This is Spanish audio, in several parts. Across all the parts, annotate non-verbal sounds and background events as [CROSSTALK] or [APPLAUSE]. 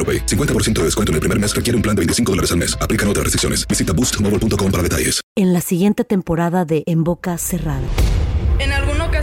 AroPay. 50% de descuento en el primer mes requiere un plan de 25 dólares al mes. Aplican otras restricciones. Visita boostmobile.com para detalles. En la siguiente temporada de En Boca Cerrada.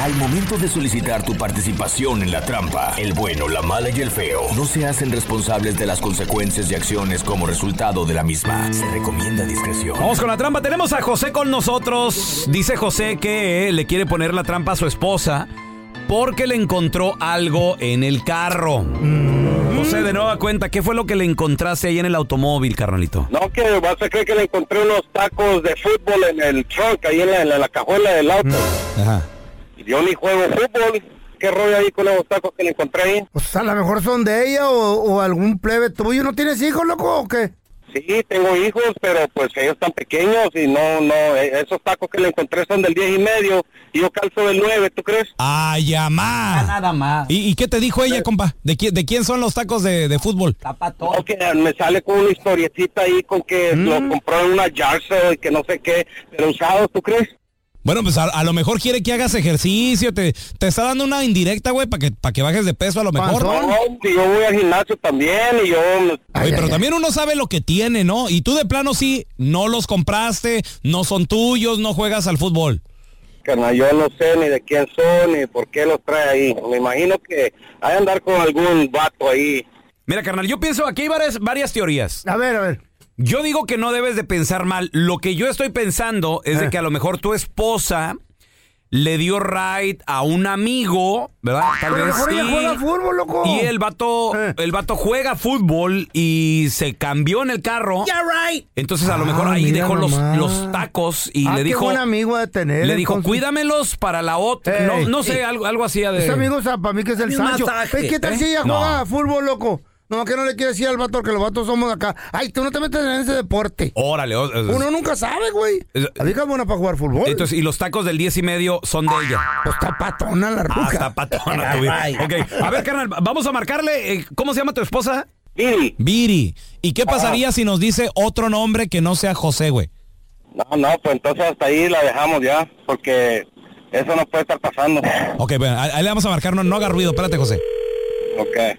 Al momento de solicitar tu participación en la trampa, el bueno, la mala y el feo no se hacen responsables de las consecuencias y acciones como resultado de la misma. Se recomienda discreción. Vamos con la trampa. Tenemos a José con nosotros. Dice José que le quiere poner la trampa a su esposa porque le encontró algo en el carro. José, de nueva cuenta, ¿qué fue lo que le encontraste ahí en el automóvil, carnalito? No, que vas a creer que le encontré unos tacos de fútbol en el trunk, ahí en la, en la- la cajuela del auto. Ajá. Yo ni juego fútbol. ¿Qué rollo ahí con esos tacos que le encontré ahí? Pues a lo mejor son de ella o, o algún plebe tuyo. ¿No tienes hijos, loco, o qué? Sí, tengo hijos, pero pues ellos están pequeños y no, no, eh, esos tacos que le encontré son del 10 y medio y yo calzo del 9, ¿tú crees? Ay, amá. Nada más. ¿Y, y qué te dijo ella, compa? ¿De quién, de quién son los tacos de, de fútbol? No, que me sale con una historietita ahí con que lo compró en una jar sale y que no sé qué, pero usado, ¿tú crees? Bueno, pues a, a lo mejor quiere que hagas ejercicio, te, te está dando una indirecta, güey, para que, para que bajes de peso a lo mejor. No, yo voy al gimnasio también y yo... Oye, pero también uno sabe lo que tiene, ¿no? Y tú de plano sí, no los compraste, no son tuyos, no juegas al fútbol. Carnal, yo no sé ni de quién son ni por qué los trae ahí. Me imagino que hay que andar con algún vato ahí. Mira, carnal, yo pienso aquí hay varias, varias teorías. A ver, a ver. Yo digo que no debes de pensar mal. Lo que yo estoy pensando es de Eh. que a lo mejor tu esposa le dio ride a un amigo, ¿verdad? Tal Pero vez mejor ella sí. juega fútbol, loco. Y el vato, Eh. el vato juega fútbol y se cambió en el carro. right. Entonces a lo mejor Ah, ahí mira dejó los, los tacos y Ah, le qué dijo, buen amigo de tener. le dijo, cuídamelos para la otra. No, sé, algo, algo así de. Ese amigo, o sea, para mí que es el Sancho. ¿Qué tal ¿eh? si ella No. juega fútbol, loco? No, que no le quiere decir al vato que los vatos somos de acá. Ay, tú no te metes en ese deporte. Órale. o- Uno nunca sabe, güey. La vieja es buena para jugar fútbol. Entonces, y los tacos del 10 y medio son de ella. Pues está patona la ruca. Ah, está patona tu [LAUGHS] vida. Ok, a ver, carnal, vamos a marcarle. eh, ¿Cómo se llama tu esposa? Viri. Viri. ¿Y qué pasaría si nos dice otro nombre que no sea José, güey? No, no, pues entonces hasta ahí la dejamos ya, porque eso no puede estar pasando. Ok, bueno, ahí ahí le vamos a marcar, no, no haga ruido, espérate, José. Ok.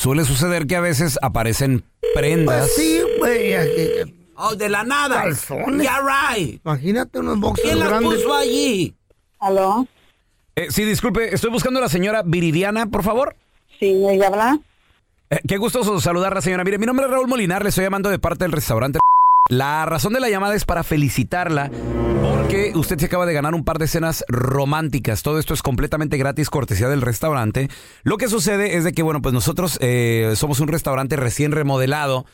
Suele suceder que a veces aparecen prendas. Pues sí, güey. eh, Oh, de la nada. Calzones. Ya, right. Imagínate unos boxers grandes. allí? ¿Aló? Eh, sí, disculpe, estoy buscando a la señora Viridiana, por favor. Sí, ella habla. Eh, qué gusto saludarla, señora. Mire, mi nombre es Raúl Molinar, le estoy llamando de parte del restaurante. La razón de la llamada es para felicitarla Porque usted se acaba de ganar un par de cenas románticas. Todo esto es completamente gratis, cortesía del restaurante. Lo que sucede es de que, bueno, pues nosotros eh, somos un restaurante recién remodelado.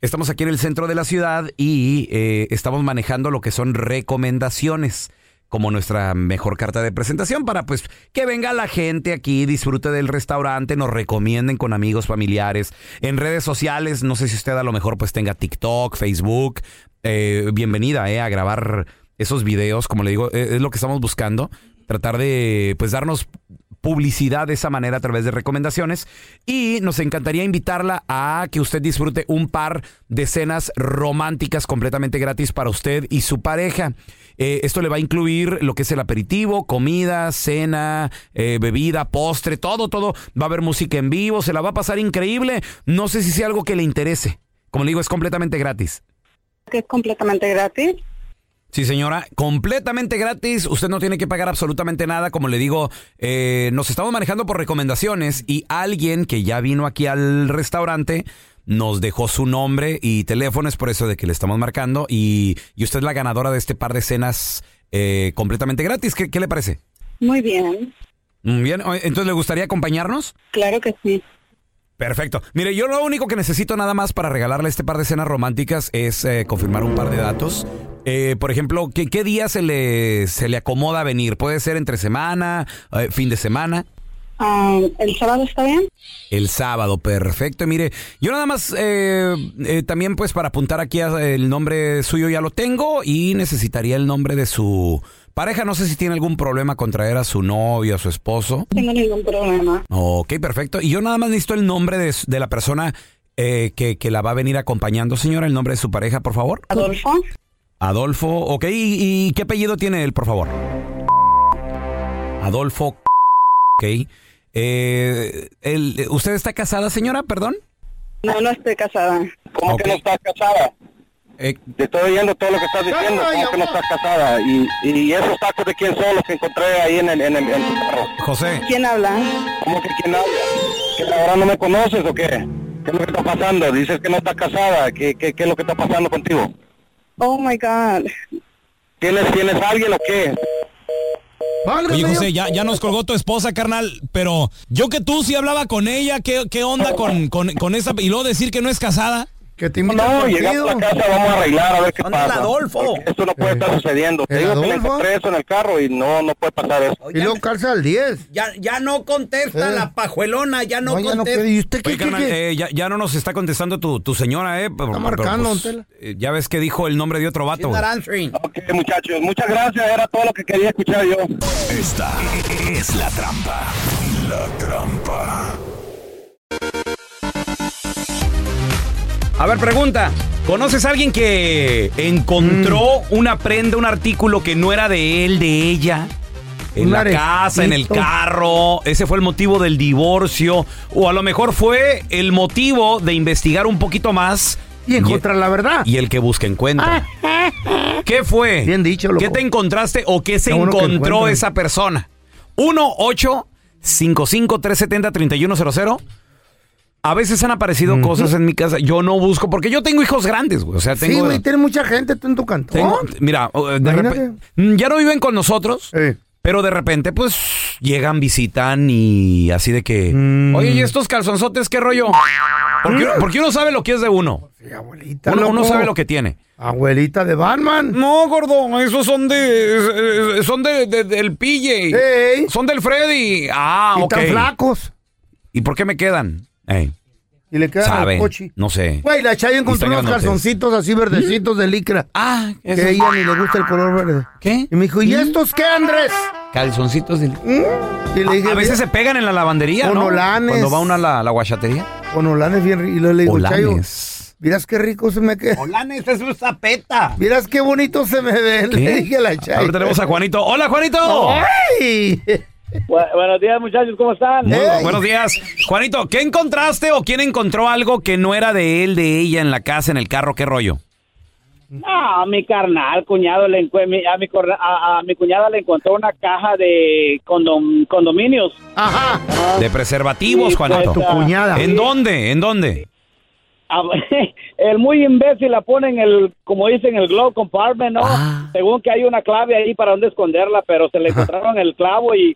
Estamos aquí en el centro de la ciudad y eh, estamos manejando lo que son recomendaciones como nuestra mejor carta de presentación para pues que venga la gente aquí, disfrute del restaurante, nos recomienden con amigos, familiares, en redes sociales, no sé si usted a lo mejor pues tenga TikTok, Facebook, eh, bienvenida a grabar esos videos, como le digo, eh, es lo que estamos buscando, tratar de pues darnos publicidad de esa manera a través de recomendaciones y nos encantaría invitarla a que usted disfrute un par de cenas románticas completamente gratis para usted y su pareja. Eh, esto le va a incluir lo que es el aperitivo, comida, cena, eh, bebida, postre, todo, todo. Va a haber música en vivo, se la va a pasar increíble. No sé si sea algo que le interese. Como le digo, es completamente gratis. Es completamente gratis. Sí, señora, completamente gratis. Usted no tiene que pagar absolutamente nada. Como le digo, eh, nos estamos manejando por recomendaciones y alguien que ya vino aquí al restaurante nos dejó su nombre y teléfono. Es por eso de que le estamos marcando. Y, y usted es la ganadora de este par de cenas eh, completamente gratis. ¿Qué, qué le parece? Muy bien. Mm, Bien, entonces le gustaría acompañarnos. Claro que sí. Perfecto. Mire, yo lo único que necesito nada más para regalarle este par de cenas románticas es eh, confirmar un par de datos. Eh, por ejemplo, ¿qué, qué día se le, se le acomoda venir? ¿Puede ser entre semana, eh, fin de semana? Ah, ¿El sábado está bien? El sábado, perfecto. Mire, yo nada más eh, eh, también pues para apuntar aquí el nombre suyo ya lo tengo y necesitaría el nombre de su pareja. No sé si tiene algún problema con traer a su novio, a su esposo. No tengo ningún problema. Ok, perfecto. Y yo nada más necesito el nombre de, de la persona eh, que, que la va a venir acompañando, señora. El nombre de su pareja, por favor. Adolfo. Adolfo, ok. ¿Y, y qué apellido tiene él, por favor? Adolfo, ok. Eh, el- ¿Usted está casada, señora? Perdón. No, no estoy casada. ¿Cómo que no estás casada? Eh, Te estoy oyendo todo lo que estás diciendo, ¿cómo que no estás casada? Y, y esos tacos de quién son los que encontré ahí en el, en el, en carro. José. ¿Quién habla? ¿Cómo que quién habla? ¿Que ahora no me conoces o qué? ¿Qué es lo que está pasando? Dices que no estás casada. ¿Qué, qué, qué es lo que está pasando contigo? Oh my God. ¿Tienes, ¿Tienes alguien o qué? Oye, José, ya, ya nos colgó tu esposa, carnal, pero yo que tú sí hablaba con ella, ¿qué, qué onda con, con, con esa? Y luego decir que no es casada. Que te No, llegamos a la casa, vamos a arreglar a ver qué ¿Dónde el pasa. Adolfo? Porque Esto no puede estar sucediendo. Te ¿El digo que le Adolfo? encontré eso en el carro y no, no puede pasar eso. Y luego calza al 10. Ya, ya no contesta Eh. la pajuelona, ya no, No, ya no contesta. puede. ¿Y usted qué, Oye, qué, carnal, qué? eh, ya, ya no nos está contestando tu, tu señora, ¿eh? Pero- pero, marcando, pues, Tela. eh, ya ves que dijo el nombre de otro vato. Ok, muchachos, muchas gracias. Era todo lo que quería escuchar yo. Esta es la trampa. La trampa. A ver, pregunta. ¿Conoces a alguien que encontró Mm. una prenda, un artículo que no era de él, de ella? En la casa, en el carro. Ese fue el motivo del divorcio. O a lo mejor fue el motivo de investigar un poquito más. Y encontrar la verdad. Y el que busca encuentra. [LAUGHS] ¿Qué fue? Bien dicho, loco. ¿Qué te encontraste o qué se Qué bueno que encontró esa persona? 1 8 55 370 3100 A veces han aparecido cosas en mi casa. Yo no busco porque yo tengo hijos grandes, güey. O sea, Sí, tengo güey, tiene mucha gente tú en tu cantón. tengo- mira, de repente, mm, ya no viven con nosotros, pero de repente, pues, llegan, visitan y así de que, Mm. oye, ¿y estos calzonzotes qué rollo? Porque, porque uno sabe lo que es de uno. abuelita, Uno, uno sabe lo que tiene. Abuelita de Batman. No, gordo, esos son de, son de, de- del PJ. Son del Freddy. Ah, Y ok. tan flacos. ¿Y por qué me quedan? Ey, Y le quedan sabe, al coche. no sé. Güey, la Chayo encontró unos calzoncitos así verdecitos de licra. Ah, Que esos- a ella ni le gusta el color verde. ¿Qué? Y me dijo, ¿y estos qué, Andrés? Calzoncitos de... Y le dije, A veces "Mira, se pegan en la lavandería, Con ¿no? olanes. Cuando va una a la, la guachatería. Con olanes bien ri- Y luego le digo, Chayo, Olanes. miras qué rico se me queda. Olanes es un zapeta. Miras qué bonito se me ve. Le dije a la Chayo. Ahora tenemos a Juanito. ¡Hola, Juanito! ¡Ay! Buenos días, muchachos, ¿cómo están? Muy buenos días. Juanito, ¿qué encontraste o quién encontró algo que no era de él, de ella, en la casa, en el carro? ¿Qué rollo? Ah, mi carnal, cuñado, le a, mi, corna- a, a mi cuñada le encontró una caja de condom- condominios. Ajá. De preservativos, Sí, Juanito. pues, Tu cuñada. ¿En dónde? ¿En dónde? a- [LAUGHS] el muy imbécil la pone en el, como dicen, el glove compartment, ¿no? Ah. Según que hay una clave ahí para donde esconderla, pero se le encontraron el clavo y,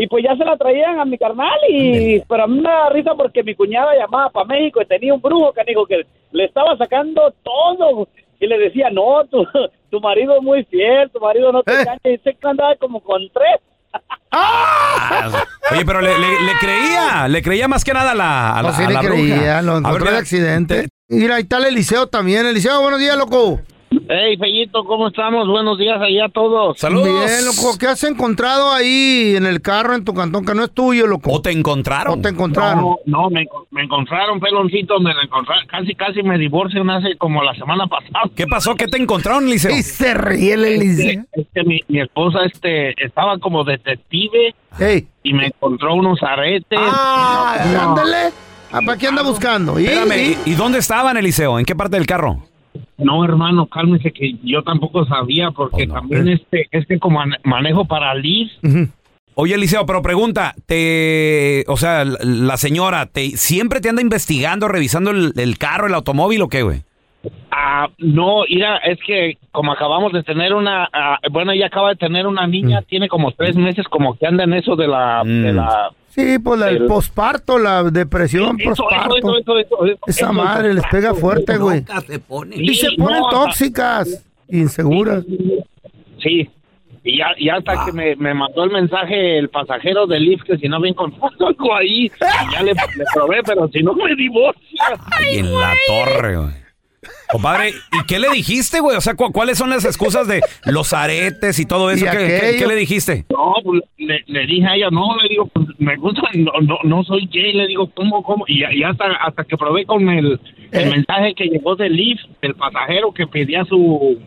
y pues ya se la traían a mi carnal y, pero a mí me da risa porque mi cuñada llamaba para México y tenía un brujo que dijo que le estaba sacando todo y le decía, no, tu, tu marido es muy fiel, tu marido no te engaña y se andaba como con tres. [LAUGHS] Oye, pero le, le- le creía, le creía más que nada a la, a la, No, sí a le la creía, bruja. lo A ver, encontró de accidente. Mira, ahí está el Eliseo también. Eliseo, buenos días, loco. Hey, Fellito, ¿cómo estamos? Buenos días allá a todos. Bien, loco. ¿Qué has encontrado ahí en el carro en tu cantón que no es tuyo, loco? ¿O te encontraron? ¿O te encontraron? No, no, me, enco- me encontraron, peloncito, me encontraron. Casi, casi me divorcian hace como la semana pasada. ¿Qué pasó? ¿Qué te encontraron, Liceo? Y se ríe el Eliseo. Es que mi, mi esposa este, estaba como detective y me encontró unos aretes. Ah, No. ándale. Ah, ¿Para qué anda buscando? ¿Y? Espérame, ¿y, y dónde estaban, Eliseo? ¿En qué parte del carro? No, hermano, cálmese que yo tampoco sabía porque también este, es que como mane- manejo para Liz, Oye, Eliseo, pero pregunta, te, o sea, la, señora, te, ¿siempre te anda investigando, revisando el, el carro, el automóvil o qué, güey? Ah, no, mira, es que como acabamos de tener una, ah, bueno, ella acaba de tener una niña, tiene como tres meses como que anda en eso de la, de la, Sí, pues la- el El- posparto, la depresión posparto. eso, eso, eso, eso, Esa eso, madre les pega fuerte, güey. Y se ponen no, tóxicas, inseguras. Sí, y ya, y hasta que me, me mandó el mensaje el pasajero del Lyft que si no había encontrado algo ahí, y ya le, le probé, pero si no me divorcia. Ay, en la torre, güey. Compadre, ¿y qué le dijiste, güey? O sea, ¿cu- ¿cuáles son las excusas de los aretes y todo eso? Y ¿Qué, qué- aquello. qué le dijiste? No, pues, le, le dije a ella, no, le digo, pues, me gusta, no, no, no soy gay, le digo, ¿cómo, cómo? Y, y hasta, hasta que probé con el, el mensaje que llegó del Lyft, del pasajero que pedía su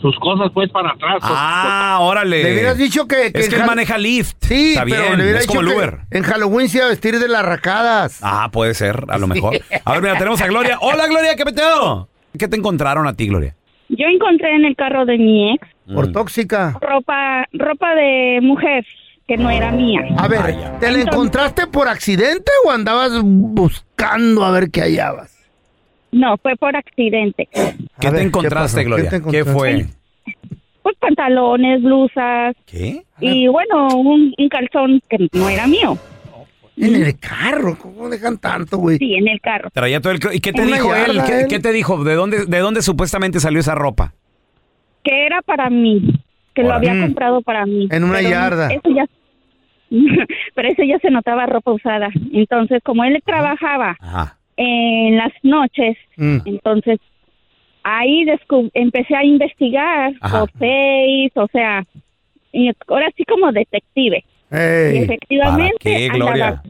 sus cosas pues para atrás. pues, Ah, órale. Le hubieras dicho que... Es que él maneja Lyft. Sí, Está pero bien, le hubiera es como el dicho que Uber. en Halloween se iba a vestir de las racadas. Ah, puede ser, a lo mejor. A ver, mira, tenemos a Gloria. [LAUGHS] Hola, Gloria, ¿qué peteo? ¿Qué te encontraron a ti, Gloria? Yo encontré en el carro de mi ex Por tóxica. ropa, ropa de mujer que no era mía. A ver, ¿te la encontraste por accidente o andabas buscando a ver qué hallabas? No, fue por accidente. ¿Qué te encontraste, Gloria? ¿Qué, fue? Pues pantalones, blusas. ¿Qué? Y bueno, un, un calzón que no era mío. En el carro, ¿cómo dejan tanto, güey? Sí, en el carro. Traía todo el... ¿Y qué te Una dijo él? ¿Qué, él. qué te dijo? ¿De dónde, ¿De dónde supuestamente salió esa ropa? Que era para mí. Que lo había comprado para mí. En una Pero yarda. Eso ya, [LAUGHS] pero eso ya se notaba ropa usada. Entonces, como él trabajaba en las noches, Mm. entonces ahí empecé a investigar por Face, o sea, y ahora sí como detective. Efectivamente andaba-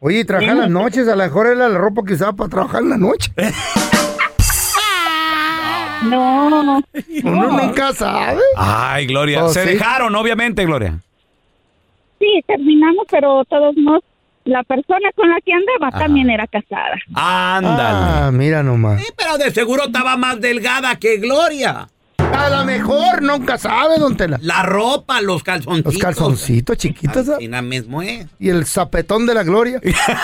Oye, y trabajar las noches, a lo mejor era la ropa que usaba para trabajar en la noche. [LAUGHS] No, Uno nunca sabe. Ay, Gloria. Oh, Se sí. dejaron, obviamente, Gloria. Sí, terminamos, pero todos modos, la persona con la que andaba Ajá. también era casada. Ándale. Ah, mira nomás. Pero de seguro estaba más delgada que Gloria. A lo mejor, nunca sabe, don Tela. La ropa, los calzoncitos. Los calzoncitos chiquitos. mismo es. Y el zapetón de la gloria.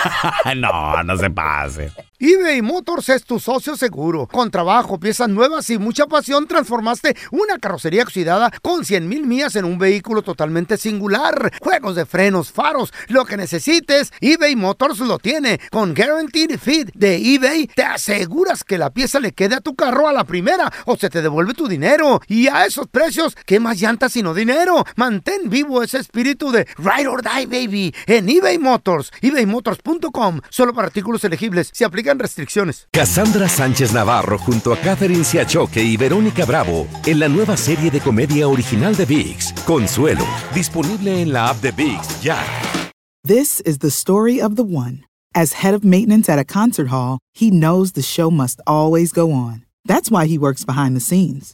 [LAUGHS] no, no se pase. eBay Motors es tu socio seguro. Con trabajo, piezas nuevas y mucha pasión, transformaste una carrocería oxidada con 100 mil millas en un vehículo totalmente singular. Juegos de frenos, faros, lo que necesites, eBay Motors lo tiene. Con Guaranteed Fit de eBay, te aseguras que la pieza le quede a tu carro a la primera o se te devuelve tu dinero. Y a esos precios, ¿qué más llantas sino dinero? Mantén vivo ese espíritu de Ride or Die, baby, en eBay Motors. ebaymotors.com. Solo para artículos elegibles. Se aplican restricciones. Cassandra Sánchez Navarro junto a Catherine Siachoque y Verónica Bravo en la nueva serie de comedia original de VIX, Consuelo, disponible en la app de VIX ya. This is the story of the one. As head of maintenance at a concert hall, he knows the show must always go on. That's why he works behind the scenes,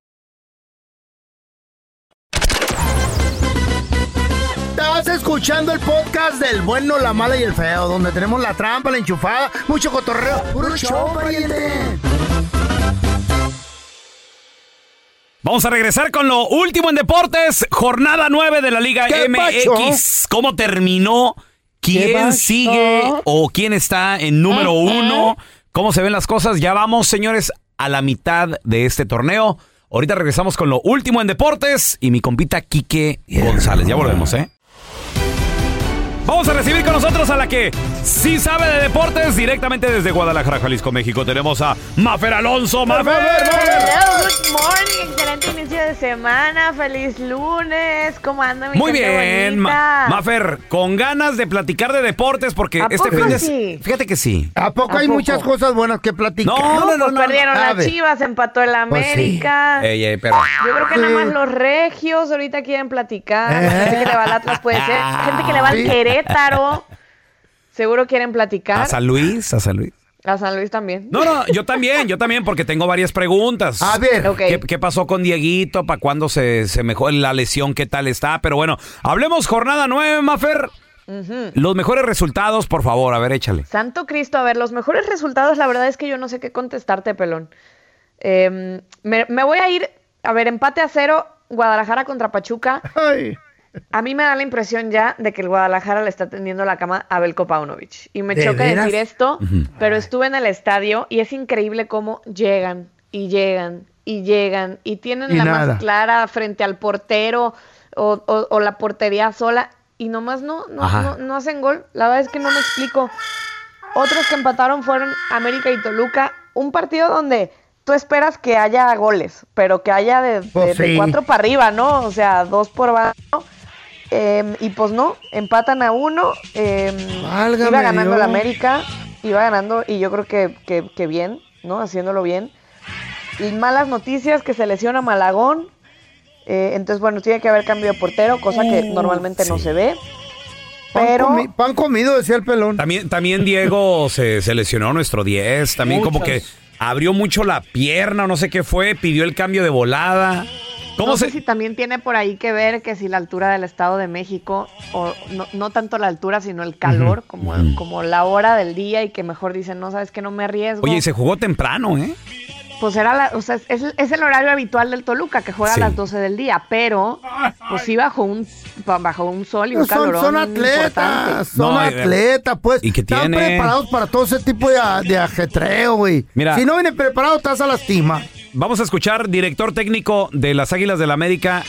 Escuchando el podcast del bueno, la mala y el feo, donde tenemos la trampa, la enchufada, mucho cotorreo. ¡Puro show, pariente! Vamos a regresar con lo último en deportes. Jornada 9 de la Liga ¿Qué MX. ¿Cómo terminó? ¿Qué ¿Quién sigue o quién está en número uno? ¿Cómo se ven las cosas? Ya vamos, señores, a la mitad de este torneo. Ahorita regresamos con lo último en deportes y mi compita Quique González. Ya volvemos, ¿eh? Vamos a recibir con nosotros a la que sí sabe de deportes directamente desde Guadalajara, Jalisco, México. Tenemos a Mafer Alonso. Mafer. Hello, good morning, excelente inicio de semana, feliz lunes, ¿cómo anda mi Muy gente bien? Ma- Mafer, con ganas de platicar de deportes porque ¿A este poco fin de sí? Fíjate que sí. ¿A poco ¿A hay poco? muchas cosas buenas que platicar? No, pues perdieron A las. Chivas, empató el Pues sí. América. Ey, ey, pero. Yo creo que Sí. nada más los regios ahorita quieren platicar. Gente que le va al Atlas puede ser. Gente que le va al Sí. Querétaro. Seguro quieren platicar. A San Luis, a San Luis. A San Luis también. No, no, yo también, yo también, porque tengo varias preguntas. A ver. Ok. ¿Qué, qué pasó con Dieguito? ¿Para cuándo se, se mejora la lesión? ¿Qué tal está? Pero bueno, hablemos jornada 9, Mafer. Los mejores resultados, por favor, a ver, échale. Santo Cristo, a ver, los mejores resultados, la verdad es que yo no sé qué contestarte, pelón. Eh, me, me voy a ir, a ver, empate a cero, Guadalajara contra Pachuca. Ay. A mí me da la impresión ya de que el Guadalajara le está tendiendo la cama a Belko Paunovic. Y me ¿De choca veras? decir esto, pero estuve en el estadio y es increíble cómo llegan y llegan y llegan y tienen Y la nada. más clara frente al portero o, o- o la portería sola y nomás no, no, no, no hacen gol. La verdad es que no me explico. Otros que empataron fueron América y Toluca. Un partido donde tú esperas que haya goles, pero que haya de, de- Pues de cuatro para arriba, ¿no? O sea, dos por bando. Eh, y pues no, empatan a uno. eh, Válgame iba ganando el Dios. América, iba ganando y yo creo que, que- que bien, ¿no? Haciéndolo bien. Y malas noticias que se lesiona Malagón. eh, entonces, bueno, tiene que haber cambio de portero, cosa que normalmente no se ve. Pan, Pero comi- pan comido, decía el pelón. También, también Diego se, se lesionó nuestro 10. También como que. Abrió mucho la pierna o no sé qué fue. Pidió el cambio de volada. ¿Cómo no se...? sé si también tiene por ahí que ver que si la altura del Estado de México, o no, no tanto la altura, sino el calor, como, como la hora del día y que mejor dicen, no, sabes que no me arriesgo. Oye, y se jugó temprano, ¿eh? Pues era la, o sea, es, es el horario habitual del Toluca, que juega Sí. a las 12 del día, pero pues sí bajo un, bajo un sol y un son, calorón son atletas, importante. son No, y- atletas, pues. ¿Y qué Están preparados para todo ese tipo de, de ajetreo, güey. Mira. Si no vienen preparados, te vas a lastima. Vamos a escuchar director técnico de las Águilas del América,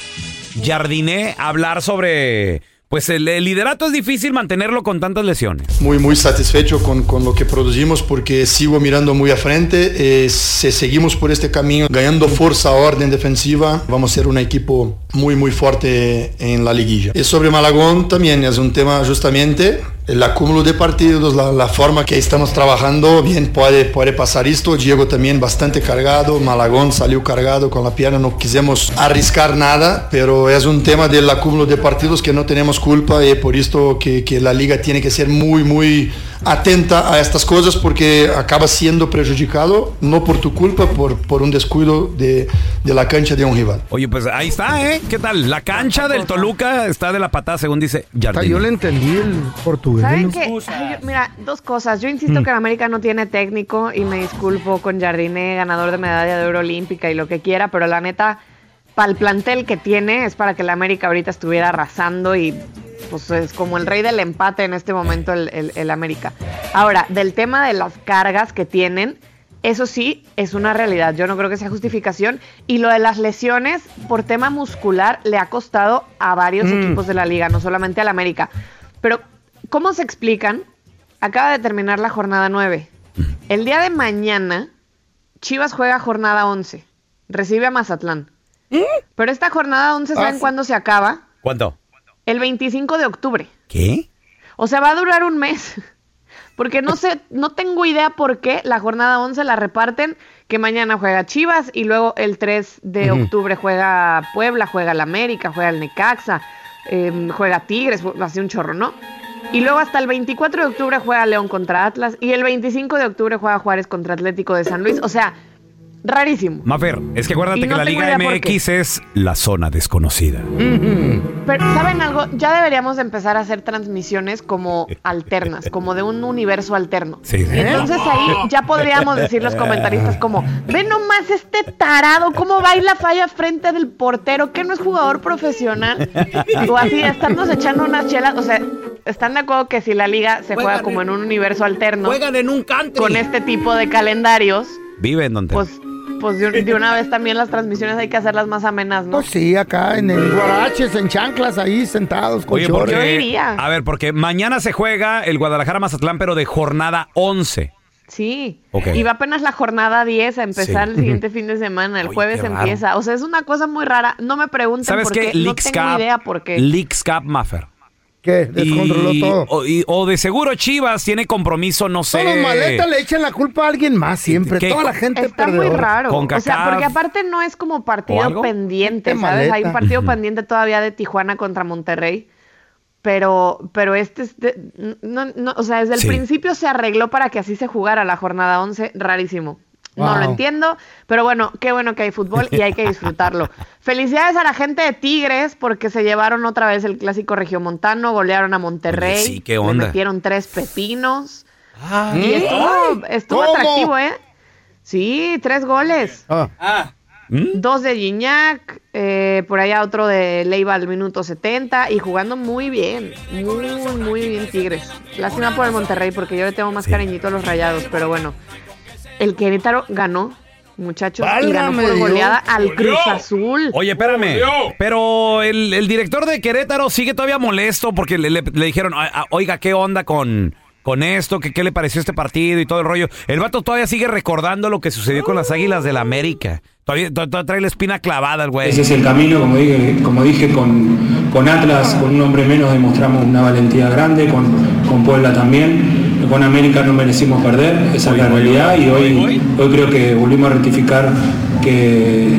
Jardiné, hablar sobre... Pues el, liderato es difícil mantenerlo con tantas lesiones. Muy, muy satisfecho con, con lo que producimos porque sigo mirando muy a frente. Eh, si seguimos por este camino, ganando fuerza, orden defensiva, vamos a ser un equipo muy, muy fuerte en la liguilla. Y sobre Malagón también es un tema justamente el acúmulo de partidos, la, la forma que estamos trabajando, bien puede, puede pasar esto. Diego también bastante cargado, Malagón salió cargado con la pierna, no quisimos arriscar nada, pero es un tema del acúmulo de partidos que no tenemos culpa y por esto que, que la liga tiene que ser muy, muy atenta a estas cosas porque acaba siendo perjudicado, no por tu culpa, por, por un descuido de, de la cancha de un rival. Oye, pues ahí está, ¿eh? ¿Qué tal? La cancha del Toluca está de la patada, según dice Jardiné. Yo le entendí el portugués. ¿Saben qué? Ay, yo- mira, dos cosas. Yo insisto Mm. que el América no tiene técnico y me disculpo con Jardiné, ganador de medalla de oro olímpica y lo que quiera, pero la neta, para el plantel que tiene, es para que el América ahorita estuviera arrasando y pues es como el rey del empate en este momento el, el- el América. Ahora, del tema de las cargas que tienen, eso sí es una realidad. Yo no creo que sea justificación. Y lo de las lesiones por tema muscular le ha costado a varios Mm. equipos de la liga, no solamente al América. Pero, ¿cómo se explican? Acaba de terminar la jornada 9. El día de mañana, Chivas juega jornada 11. Recibe a Mazatlán. Pero esta jornada 11, ¿saben Ah, cuándo se acaba? ¿Cuánto? El 25 de octubre. ¿Qué? O sea, va a durar un mes. [LAUGHS] Porque no sé, no tengo idea por qué la jornada 11 la reparten, que mañana juega Chivas y luego el 3 de octubre juega Puebla, juega el América, juega el Necaxa, em, juega Tigres, así un chorro, ¿no? Y luego hasta el 24 de octubre juega León contra Atlas y el 25 de octubre juega Juárez contra Atlético de San Luis. O sea, Rarísimo. Mafer, es que acuérdate que la Liga MX es la zona desconocida. Pero, ¿saben algo? Ya deberíamos de empezar a hacer transmisiones como [LAUGHS] alternas, como de un universo alterno. Sí, sí. Y entonces ahí ya podríamos decir los comentaristas como, ve nomás este tarado, cómo baila falla frente del portero, que no es jugador profesional. O así, estamos echando unas chelas, o sea, ¿están de acuerdo que si la liga se juega como en- en un universo alterno? Juegan en un country. Con este tipo de calendarios, Vive en donde. pues, pues de, de una vez también las transmisiones hay que hacerlas más amenas, ¿no? Pues sí, acá en el guaraches, en chanclas, ahí sentados con Oye, porque, a ver, porque mañana se juega el Guadalajara Mazatlán, pero de jornada 11. Sí. Y va apenas la jornada 10 a empezar Sí. el siguiente fin de semana. El jueves empieza. O sea, es una cosa muy rara. No me pregunten ¿Sabes por qué? qué. No Leaks tengo Cup. idea por qué. Leaks Cup Maffer. ¿Qué? Descontroló Y- todo. O, y- o de seguro Chivas tiene compromiso, no sé. Todos maletas le echan la culpa a alguien más siempre. ¿Qué? Toda la gente Está muy raro. Con O sea, porque aparte no es como ¿O partido pendiente, ¿sabes? Hay un partido pendiente todavía de Tijuana contra Monterrey. Pero, pero este es de- no, no, o sea, desde el Sí. principio se arregló para que así se jugara la jornada 11, rarísimo. No lo entiendo, pero bueno, qué bueno que hay fútbol y hay que disfrutarlo. [LAUGHS] Felicidades a la gente de Tigres porque se llevaron otra vez el clásico regiomontano, golearon a Monterrey, sí, qué le onda. metieron tres pepinos Ah. y estuvo, estuvo atractivo, ¿eh? Sí, tres goles. Ah. Dos de Gignac, eh, por allá otro de Leiva al minuto 70 y jugando muy bien, muy, muy bien Tigres. Lástima por el Monterrey porque yo le tengo más cariñito a los rayados, pero bueno. El Querétaro ganó, muchachos, y ganó por Dios. goleada al Cruz Azul. Oye, espérame. Pero el, el director de Querétaro sigue todavía molesto porque le, le- le dijeron, "Ah, ah, oiga, ¿qué onda con, con esto? ¿Qué, ¿Qué le pareció este partido y todo el rollo? El vato todavía sigue recordando lo que sucedió con las Águilas del la América. Todavía, to- to- trae la espina clavada el güey. Ese es el camino, como dije, como dije con, con Atlas, con un hombre menos demostramos una valentía grande, con, con Puebla también, con América no merecimos perder, esa es la realidad y hoy, hoy creo que volvimos a rectificar que,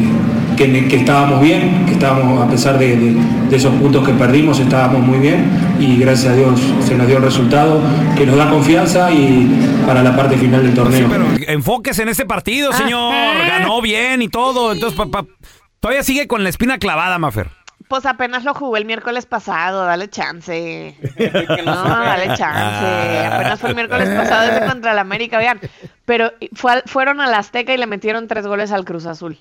que, que estábamos bien, que estábamos, a pesar de, de- de esos puntos que perdimos, estábamos muy bien y gracias a Dios se nos dio el resultado que nos da confianza y para la parte final del torneo. Enfóquese en ese partido, señor. Ganó bien y todo. Entonces, pa- pa- todavía sigue con la espina clavada, Mafer. Pues apenas lo jugué el miércoles pasado, dale chance. [LAUGHS] No, dale chance. Apenas fue el miércoles pasado ese contra el América, vean. Pero fue fueron al Azteca y le metieron tres goles al Cruz Azul.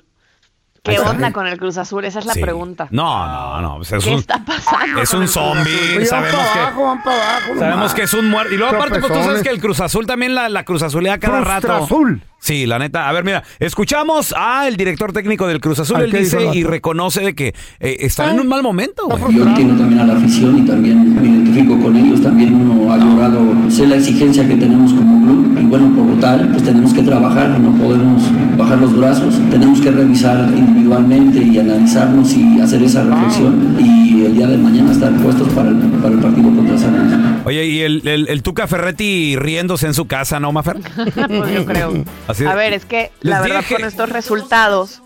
¿Qué onda con el Cruz Azul? Esa es la Sí. pregunta. No, no, no. pues es ¿Qué un, está pasando? es un Cruz Azul? zombie. Sabemos van para que. abajo, van para abajo. Sabemos que es un muerto. Y luego aparte, pues tú sabes que el Cruz Azul también la, la Cruz Azulea cada rato. Frustrazul. Sí, la neta. A ver, mira, escuchamos al director técnico del Cruz Azul. Él ¿qué dice y reconoce de que eh, están en un mal momento. Yo entiendo también a la afición y también me identifico con ellos. También uno ha logrado ser la exigencia que tenemos como club. Bueno, por lo tal, pues tenemos que trabajar, no podemos bajar los brazos. Tenemos que revisar individualmente y analizarnos y hacer esa reflexión. Y el día de mañana estar puestos para el, para el partido contra San Luis. Oye, y el, el- el Tuca Ferretti riéndose en su casa, ¿no, Mafer? [LAUGHS] pues yo creo. Así A ver, es que la verdad dije. con estos resultados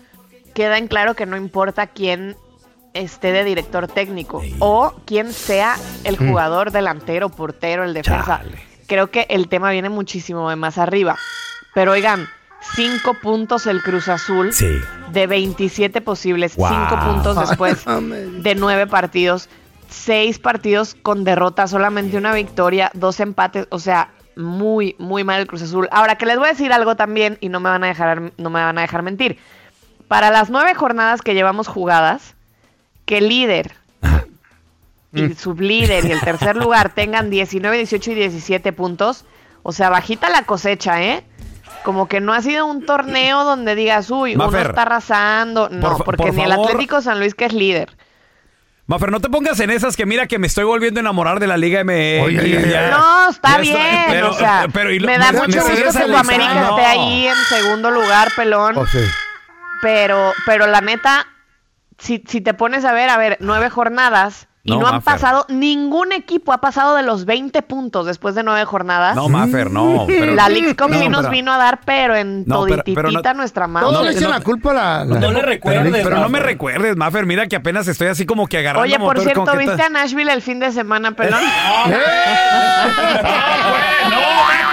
queda en claro que no importa quién esté de director técnico o quién sea el Mm. jugador delantero, portero, el defensa. Creo que el tema viene muchísimo de más arriba. Pero oigan, cinco puntos el Cruz Azul Sí. de 27 posibles, Wow. cinco puntos después de nueve partidos, seis partidos con derrota, solamente una victoria, dos empates, o sea, muy, muy mal el Cruz Azul. Ahora que les voy a decir algo también y no me van a dejar, no me van a dejar mentir. Para las nueve jornadas que llevamos jugadas, que líder y el sublíder y el tercer [LAUGHS] lugar tengan 19, 18 y 17 puntos, o sea, bajita la cosecha, ¿eh? Como que no ha sido un torneo donde digas, uy, uno está arrasando. No, por porque por ni el. Atlético San Luis, que es líder. Mafer, no te pongas en esas que mira que me estoy volviendo a enamorar de la Liga MX. Oye, ya. No, está Ya bien. estoy- pero- o sea, pero y lo- me da me- mucho me gusto que tu América analizando. esté ahí en segundo lugar, pelón. Oh, sí. Pero, pero la neta, si, si te pones a ver, a ver, nueve jornadas y No, no, han pasado, ningún equipo ha pasado de los 20 puntos después de nueve jornadas. No, Mafer, no. pero- la League Cup No, sí nos pero- vino a dar, pero en No, todititita pero no- nuestra mano. Todos No, le echan no- la culpa a la... la- No le recuerdes, Pero no me recuerdes, Mafer. Mira que apenas estoy así como que agarrando Oye, por motor, cierto, ¿viste a Nashville el fin de semana, pelón? [LAUGHS] [LAUGHS] [LAUGHS]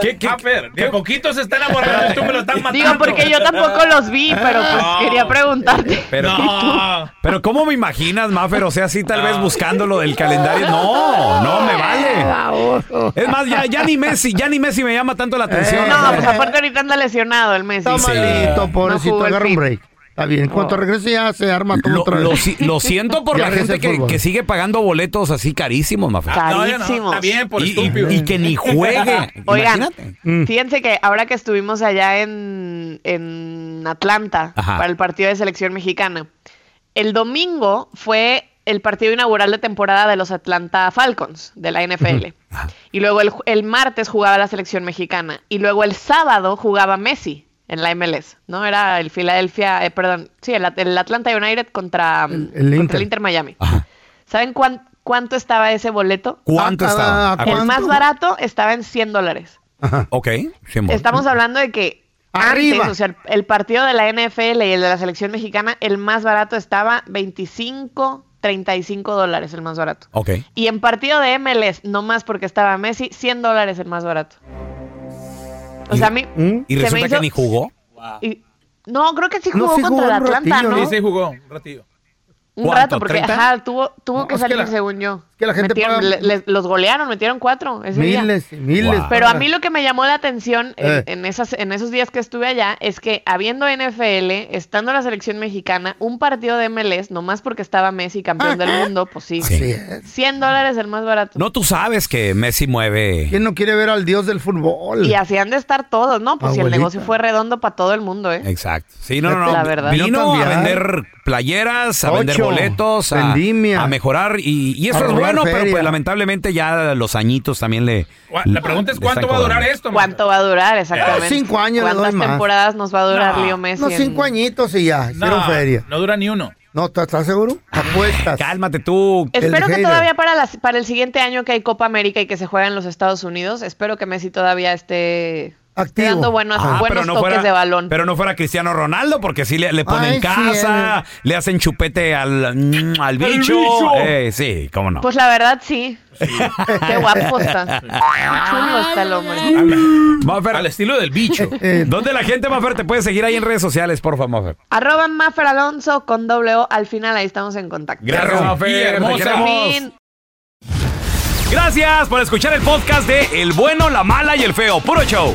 ¿Qué, qué, Maffer, de poquito se está enamorando y tú me lo estás matando. Digo, porque yo tampoco los vi, pero pues No. quería preguntarte. Pero, No. pero ¿cómo me imaginas, Maffer? O sea, así tal vez buscando lo del calendario. No, no me vale. Es más, ya, ya ni Messi, ya ni Messi me llama tanto la atención. No, pues aparte ahorita anda lesionado el Messi. Está malito, pobrecito, agarra un break. Está bien, en cuanto regrese ya se arma todo Lo, otra vez. lo si- lo siento por [LAUGHS] Ya la regresa gente el que, fútbol. que sigue pagando boletos así carísimos, Maffer. No, ya no, Carísimos. está bien, por Y, estúpido. y que ni [LAUGHS] juegue. Oigan, Imagínate. Mm. fíjense que ahora que estuvimos allá en, en Atlanta Ajá. para el partido de selección mexicana, el domingo fue el partido inaugural de temporada de los Atlanta Falcons de la NFL. Y luego el, ju- el martes jugaba la selección mexicana. Y luego el sábado jugaba Messi en la MLS, ¿no? Era el Philadelphia, eh, perdón, sí, el, At- el Atlanta United contra, el contra Inter. el Inter Miami. ¿Saben cuán- cuánto estaba ese boleto? ¿Cuánto Ah, estaba? ah, A El más barato estaba en 100 dólares. Ok, cien bolas. Estamos hablando de que Arriba. antes, o sea, el, el partido de la NFL y el de la selección mexicana, el más barato estaba 25, 35 dólares, el más barato. Ok. Y en partido de MLS, no más porque estaba Messi, 100 dólares el más barato. O sea, a mí... ¿Mm? Y se me resulta hizo- que ni jugó. y- no, creo que sí No, jugó contra jugó el Atlanta, ratillo, ¿no? Sí, sí, jugó un ratillo. Un ¿Cuánto, rato, porque 30? ajá, tuvo, tuvo No, que es que salir la- según yo. que la gente Metieron- paga- le- le- los golearon, metieron cuatro ese día. Miles y miles. Wow. Pero a mí lo que me llamó la atención en, Eh. en esas, en esos días que estuve allá es que habiendo NFL, estando la selección mexicana, un partido de MLS, nomás porque estaba Messi campeón del mundo, pues sí. Es. 100 dólares el más barato. No, tú sabes que Messi mueve. ¿Quién no quiere ver al dios del fútbol? Y así han de estar todos, ¿no? Pues si el negocio fue redondo para todo el mundo, ¿eh? Exacto. Sí, no, no, no. La verdad. Vino Vino a vender playeras, a vender. Boletos, a, Vendimia. a mejorar. Y, y eso A es bueno, pero pues lamentablemente ya los añitos también le. La pregunta es cuánto va a durar esto. ¿Cuánto va a durar exactamente? cinco años ¿Cuántas más. temporadas nos va a durar No, Leo Messi? Unos en- cinco añitos y ya, hicieron No, feria. no dura ni uno. No, ¿estás seguro? Apuestas. [LAUGHS] Cálmate tú. Espero que todavía para, las- para el siguiente año que hay Copa América y que se juega en los Estados Unidos, espero que Messi todavía esté Activo. dando buenos, Ah, buenos no toques fuera, de balón. Pero no fuera Cristiano Ronaldo, porque sí le, le ponen Ay, casa, le hacen chupete al, mm, al bicho. bicho! Eh, sí, cómo no. Pues la verdad sí. [LAUGHS] Qué guapo está. Chulo está el hombre. Al estilo del bicho. [LAUGHS] Eh, ¿Dónde la gente, Mafer, te puede seguir ahí en redes sociales, por favor, Mafer? Arroba Maffer Alonso con doble O al final, ahí estamos en contacto. Gracias, hermosa. Fin. Gracias por escuchar el podcast de El Bueno, la Mala y el Feo. Puro show.